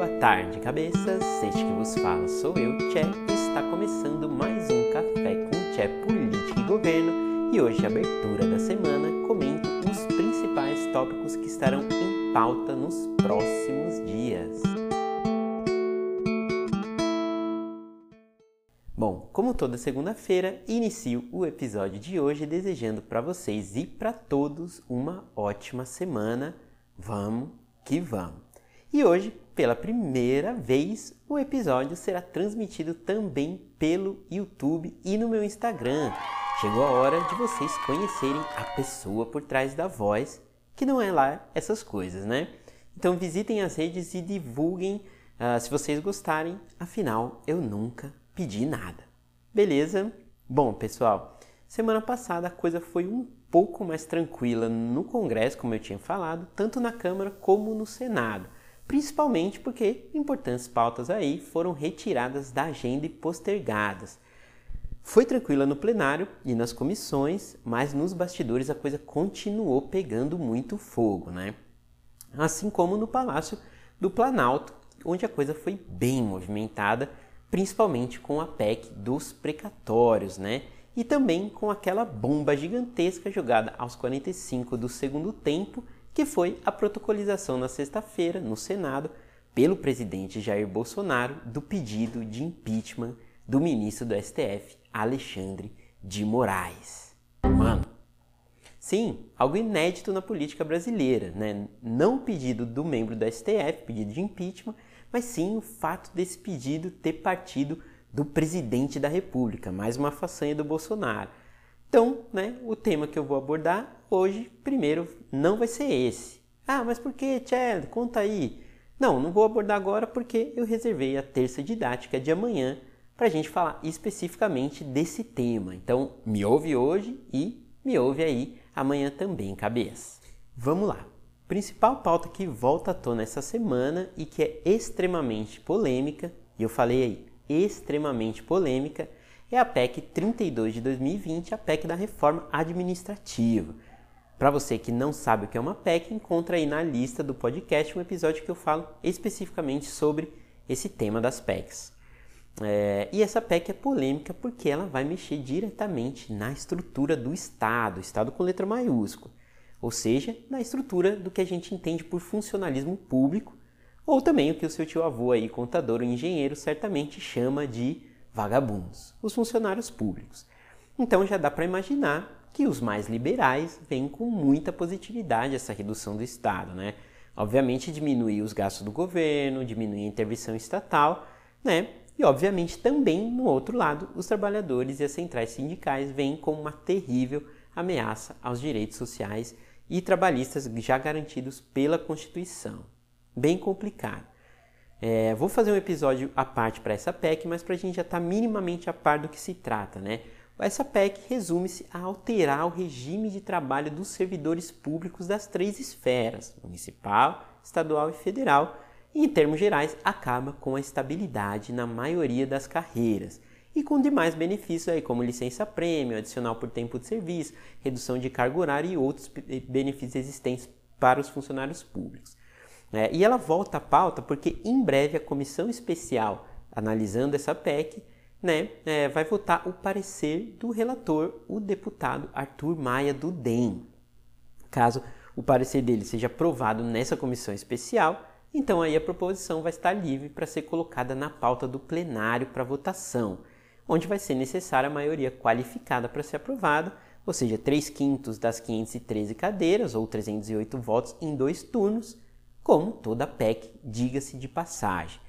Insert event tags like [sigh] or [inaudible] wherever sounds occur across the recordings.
Boa tarde, cabeças. Este que vos fala sou eu, Tché, e está começando mais um Café com Tché Política e Governo. E hoje, abertura da semana, comento os principais tópicos que estarão em pauta nos próximos dias. Bom, como toda segunda-feira, inicio o episódio de hoje desejando para vocês e para todos uma ótima semana. Vamos que vamos! E hoje, pela primeira vez, o episódio será transmitido também pelo YouTube e no meu Instagram. Chegou a hora de vocês conhecerem a pessoa por trás da voz, que não é lá essas coisas, né? Então visitem as redes e divulguem uh, se vocês gostarem, afinal eu nunca pedi nada. Beleza? Bom, pessoal, semana passada a coisa foi um pouco mais tranquila no Congresso, como eu tinha falado, tanto na Câmara como no Senado principalmente porque importantes pautas aí foram retiradas da agenda e postergadas. Foi tranquila no plenário e nas comissões, mas nos bastidores a coisa continuou pegando muito fogo, né? Assim como no Palácio do Planalto, onde a coisa foi bem movimentada, principalmente com a PEC dos precatórios, né? E também com aquela bomba gigantesca jogada aos 45 do segundo tempo que foi a protocolização na sexta-feira, no Senado, pelo presidente Jair Bolsonaro, do pedido de impeachment do ministro do STF, Alexandre de Moraes. Mano, sim, algo inédito na política brasileira, né? Não o pedido do membro do STF, pedido de impeachment, mas sim o fato desse pedido ter partido do presidente da República, mais uma façanha do Bolsonaro. Então, né, o tema que eu vou abordar hoje, primeiro, não vai ser esse. Ah, mas por que, Chad? Conta aí. Não, não vou abordar agora porque eu reservei a terça didática de amanhã para a gente falar especificamente desse tema. Então, me ouve hoje e me ouve aí amanhã também, cabeça. Vamos lá. Principal pauta que volta à tona essa semana e que é extremamente polêmica, e eu falei aí, extremamente polêmica, é a PEC 32 de 2020, a PEC da reforma administrativa. Para você que não sabe o que é uma PEC, encontra aí na lista do podcast um episódio que eu falo especificamente sobre esse tema das PECs. É, e essa PEC é polêmica porque ela vai mexer diretamente na estrutura do Estado, Estado com letra maiúscula, ou seja, na estrutura do que a gente entende por funcionalismo público, ou também o que o seu tio avô aí, contador ou engenheiro, certamente chama de vagabundos, os funcionários públicos. Então já dá para imaginar que os mais liberais veem com muita positividade essa redução do Estado, né? Obviamente diminuir os gastos do governo, diminuir a intervenção estatal, né? E obviamente também no outro lado, os trabalhadores e as centrais sindicais veem como uma terrível ameaça aos direitos sociais e trabalhistas já garantidos pela Constituição. Bem complicado. É, vou fazer um episódio à parte para essa PEC, mas para a gente já estar tá minimamente a par do que se trata, né? Essa PEC resume-se a alterar o regime de trabalho dos servidores públicos das três esferas, municipal, estadual e federal, e, em termos gerais, acaba com a estabilidade na maioria das carreiras e com demais benefícios aí, como licença-prêmio, adicional por tempo de serviço, redução de carga horária e outros benefícios existentes para os funcionários públicos. É, e ela volta à pauta porque em breve a comissão especial analisando essa PEC né, é, vai votar o parecer do relator, o deputado Arthur Maia do DEM. Caso o parecer dele seja aprovado nessa comissão especial, então aí a proposição vai estar livre para ser colocada na pauta do plenário para votação, onde vai ser necessária a maioria qualificada para ser aprovada, ou seja, 3 quintos das 513 cadeiras, ou 308 votos em dois turnos, como toda PEC, diga-se de passagem.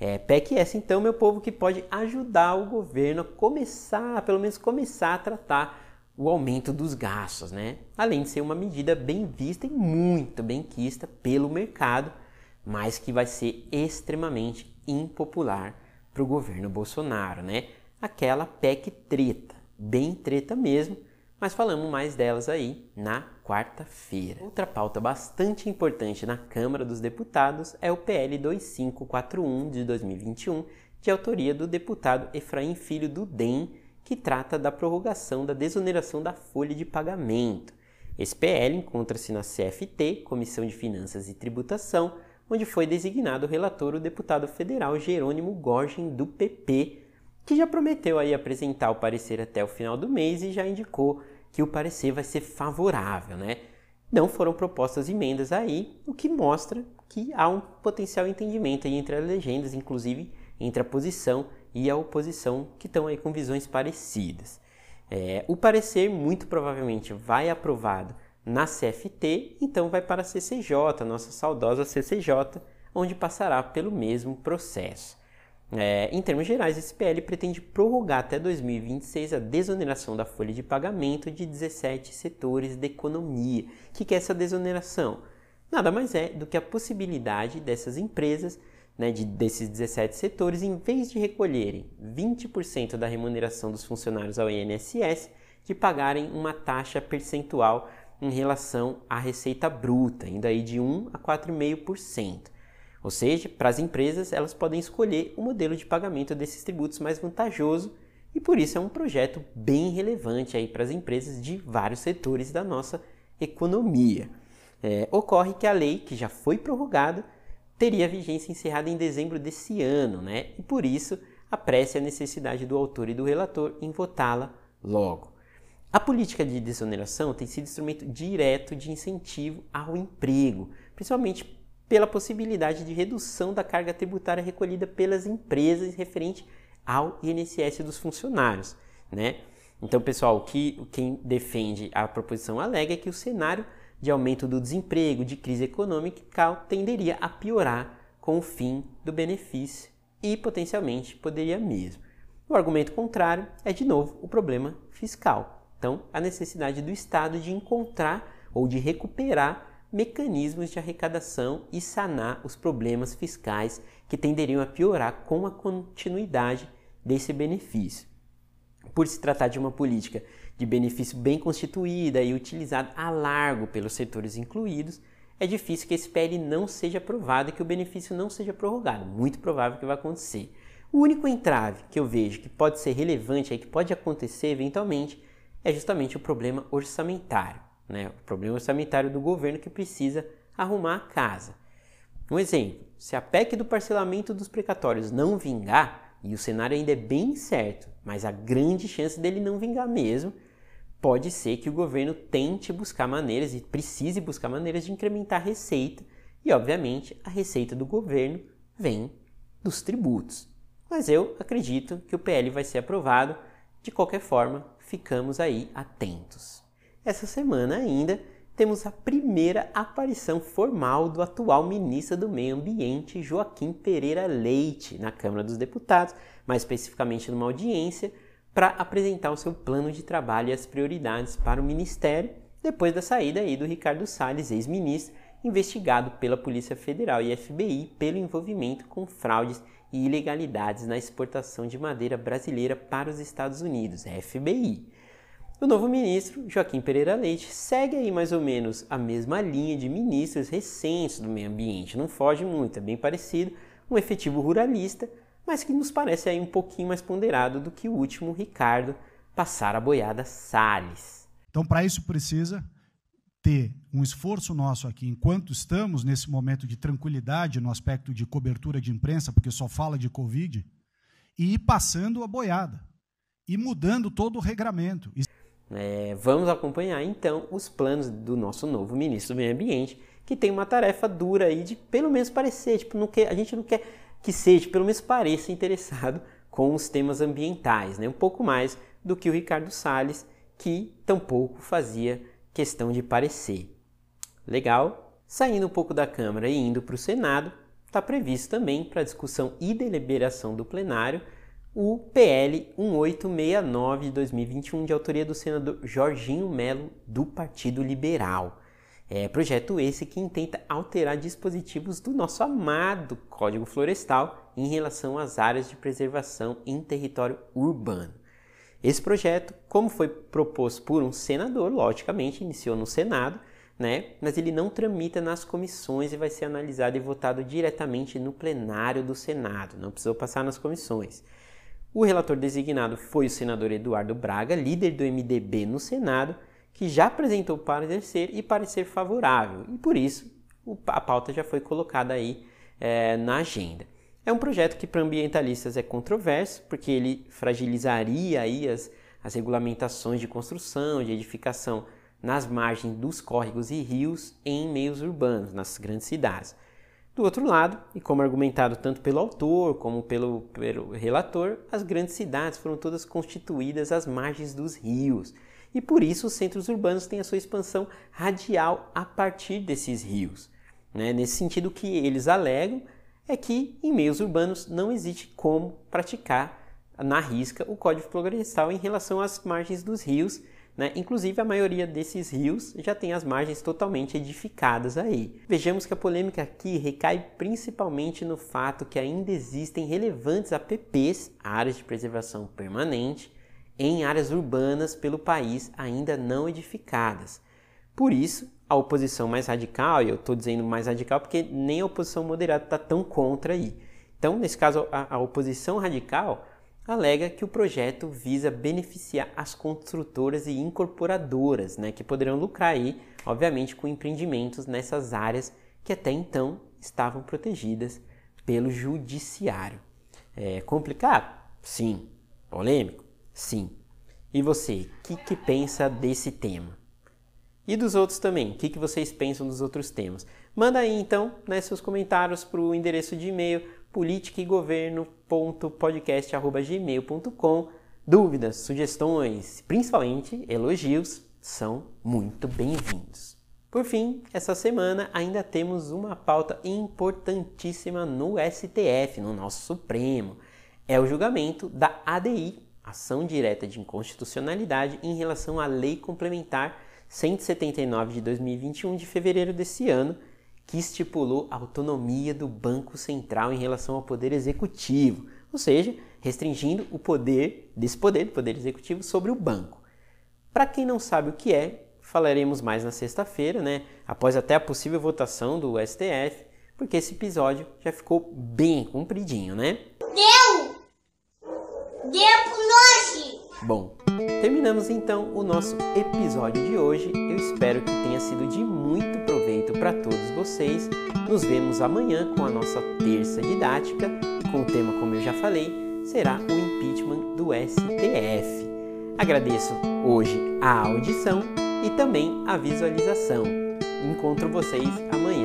É, PEC essa, então, meu povo, que pode ajudar o governo a começar, pelo menos começar a tratar o aumento dos gastos, né? Além de ser uma medida bem vista e muito bem quista pelo mercado, mas que vai ser extremamente impopular para o governo Bolsonaro, né? Aquela PEC treta, bem treta mesmo, mas falamos mais delas aí na quarta-feira. Outra pauta bastante importante na Câmara dos Deputados é o PL 2541 de 2021, de autoria do deputado Efraim Filho do DEM, que trata da prorrogação da desoneração da folha de pagamento. Esse PL encontra-se na CFT, Comissão de Finanças e Tributação, onde foi designado o relator o deputado federal Jerônimo Gorgen, do PP, que já prometeu aí apresentar o parecer até o final do mês e já indicou que o parecer vai ser favorável, né? Não foram propostas emendas aí, o que mostra que há um potencial entendimento entre as legendas, inclusive entre a posição e a oposição, que estão aí com visões parecidas. É, o parecer muito provavelmente vai aprovado na CFT, então vai para a CCJ, nossa saudosa CCJ, onde passará pelo mesmo processo. É, em termos gerais, esse PL pretende prorrogar até 2026 a desoneração da folha de pagamento de 17 setores da economia. O que é essa desoneração? Nada mais é do que a possibilidade dessas empresas, né, de, desses 17 setores, em vez de recolherem 20% da remuneração dos funcionários ao INSS, de pagarem uma taxa percentual em relação à receita bruta, indo aí de 1 a 4,5%. Ou seja, para as empresas, elas podem escolher o modelo de pagamento desses tributos mais vantajoso e por isso é um projeto bem relevante aí para as empresas de vários setores da nossa economia. É, ocorre que a lei, que já foi prorrogada, teria vigência encerrada em dezembro desse ano, né? E por isso apresse a necessidade do autor e do relator em votá-la logo. A política de desoneração tem sido instrumento direto de incentivo ao emprego, principalmente pela possibilidade de redução da carga tributária recolhida pelas empresas referente ao INSS dos funcionários, né? Então, pessoal, que quem defende a proposição alega é que o cenário de aumento do desemprego, de crise econômica, tenderia a piorar com o fim do benefício e potencialmente poderia mesmo. O argumento contrário é, de novo, o problema fiscal. Então, a necessidade do Estado de encontrar ou de recuperar mecanismos de arrecadação e sanar os problemas fiscais que tenderiam a piorar com a continuidade desse benefício. Por se tratar de uma política de benefício bem constituída e utilizada a largo pelos setores incluídos, é difícil que esse PL não seja aprovado e que o benefício não seja prorrogado. Muito provável que vai acontecer. O único entrave que eu vejo que pode ser relevante e que pode acontecer eventualmente é justamente o problema orçamentário né? o problema orçamentário do governo que precisa arrumar a casa. Um exemplo: se a PEC do parcelamento dos precatórios não vingar, e o cenário ainda é bem incerto, mas a grande chance dele não vingar mesmo, pode ser que o governo tente buscar maneiras e precise buscar maneiras de incrementar a receita, e obviamente a receita do governo vem dos tributos. Mas eu acredito que o PL vai ser aprovado, de qualquer forma, ficamos aí atentos. Essa semana ainda temos a primeira aparição formal do atual ministro do Meio Ambiente, Joaquim Pereira Leite, na Câmara dos Deputados, mais especificamente numa audiência, para apresentar o seu plano de trabalho e as prioridades para o ministério, depois da saída aí do Ricardo Salles, ex-ministro, investigado pela Polícia Federal e FBI pelo envolvimento com fraudes e ilegalidades na exportação de madeira brasileira para os Estados Unidos, FBI. O novo ministro, Joaquim Pereira Leite, segue aí mais ou menos a mesma linha de ministros recentes do meio ambiente, não foge muito, é bem parecido, um efetivo ruralista, mas que nos parece aí um pouquinho mais ponderado do que o último Ricardo passar a boiada Salles. Então, para isso precisa ter um esforço nosso aqui, enquanto estamos nesse momento de tranquilidade no aspecto de cobertura de imprensa, porque só fala de Covid, e ir passando a boiada, e mudando todo o regramento. É, vamos acompanhar então os planos do nosso novo ministro do Meio Ambiente, que tem uma tarefa dura aí de pelo menos parecer, tipo, não quer, a gente não quer que seja, pelo menos pareça interessado [laughs] com os temas ambientais, né? um pouco mais do que o Ricardo Salles, que tampouco fazia questão de parecer. Legal? Saindo um pouco da Câmara e indo para o Senado, está previsto também para discussão e deliberação do plenário o PL 1869 de 2021, de autoria do senador Jorginho Melo, do Partido Liberal. É projeto esse que intenta alterar dispositivos do nosso amado Código Florestal em relação às áreas de preservação em território urbano. Esse projeto, como foi proposto por um senador, logicamente iniciou no Senado, né? mas ele não tramita nas comissões e vai ser analisado e votado diretamente no plenário do Senado, não precisou passar nas comissões. O relator designado foi o senador Eduardo Braga, líder do MDB no Senado, que já apresentou parecer e parecer favorável, e por isso a pauta já foi colocada aí é, na agenda. É um projeto que para ambientalistas é controverso, porque ele fragilizaria aí as, as regulamentações de construção, de edificação nas margens dos córregos e rios em meios urbanos, nas grandes cidades. Do outro lado, e como argumentado tanto pelo autor como pelo, pelo relator, as grandes cidades foram todas constituídas às margens dos rios, e por isso os centros urbanos têm a sua expansão radial a partir desses rios. Né? Nesse sentido, o que eles alegam é que em meios urbanos não existe como praticar na risca o código florestal em relação às margens dos rios. Né? Inclusive, a maioria desses rios já tem as margens totalmente edificadas aí. Vejamos que a polêmica aqui recai principalmente no fato que ainda existem relevantes APPs, áreas de preservação permanente, em áreas urbanas pelo país ainda não edificadas. Por isso, a oposição mais radical, e eu estou dizendo mais radical porque nem a oposição moderada está tão contra aí. Então, nesse caso, a, a oposição radical alega que o projeto visa beneficiar as construtoras e incorporadoras, né, que poderão lucrar aí, obviamente, com empreendimentos nessas áreas que até então estavam protegidas pelo judiciário. É complicado? Sim. Polêmico? Sim. E você, o que, que pensa desse tema? E dos outros também, o que, que vocês pensam dos outros temas? Manda aí então né, seus comentários para o endereço de e-mail politicaegoverno.podcast.gmail.com Dúvidas, sugestões, principalmente elogios, são muito bem-vindos. Por fim, essa semana ainda temos uma pauta importantíssima no STF, no nosso Supremo. É o julgamento da ADI, Ação Direta de Inconstitucionalidade, em relação à Lei Complementar 179 de 2021 de fevereiro desse ano, que estipulou a autonomia do Banco Central em relação ao poder executivo, ou seja, restringindo o poder desse poder, do poder executivo, sobre o banco. Para quem não sabe o que é, falaremos mais na sexta-feira, né? Após até a possível votação do STF, porque esse episódio já ficou bem compridinho, né? Deu! Deu nós! Bom, terminamos então o nosso episódio de hoje. Eu espero que tenha sido de muito proveito para todos vocês. Nos vemos amanhã com a nossa terça didática com o tema, como eu já falei, será o impeachment do STF. Agradeço hoje a audição e também a visualização. Encontro vocês amanhã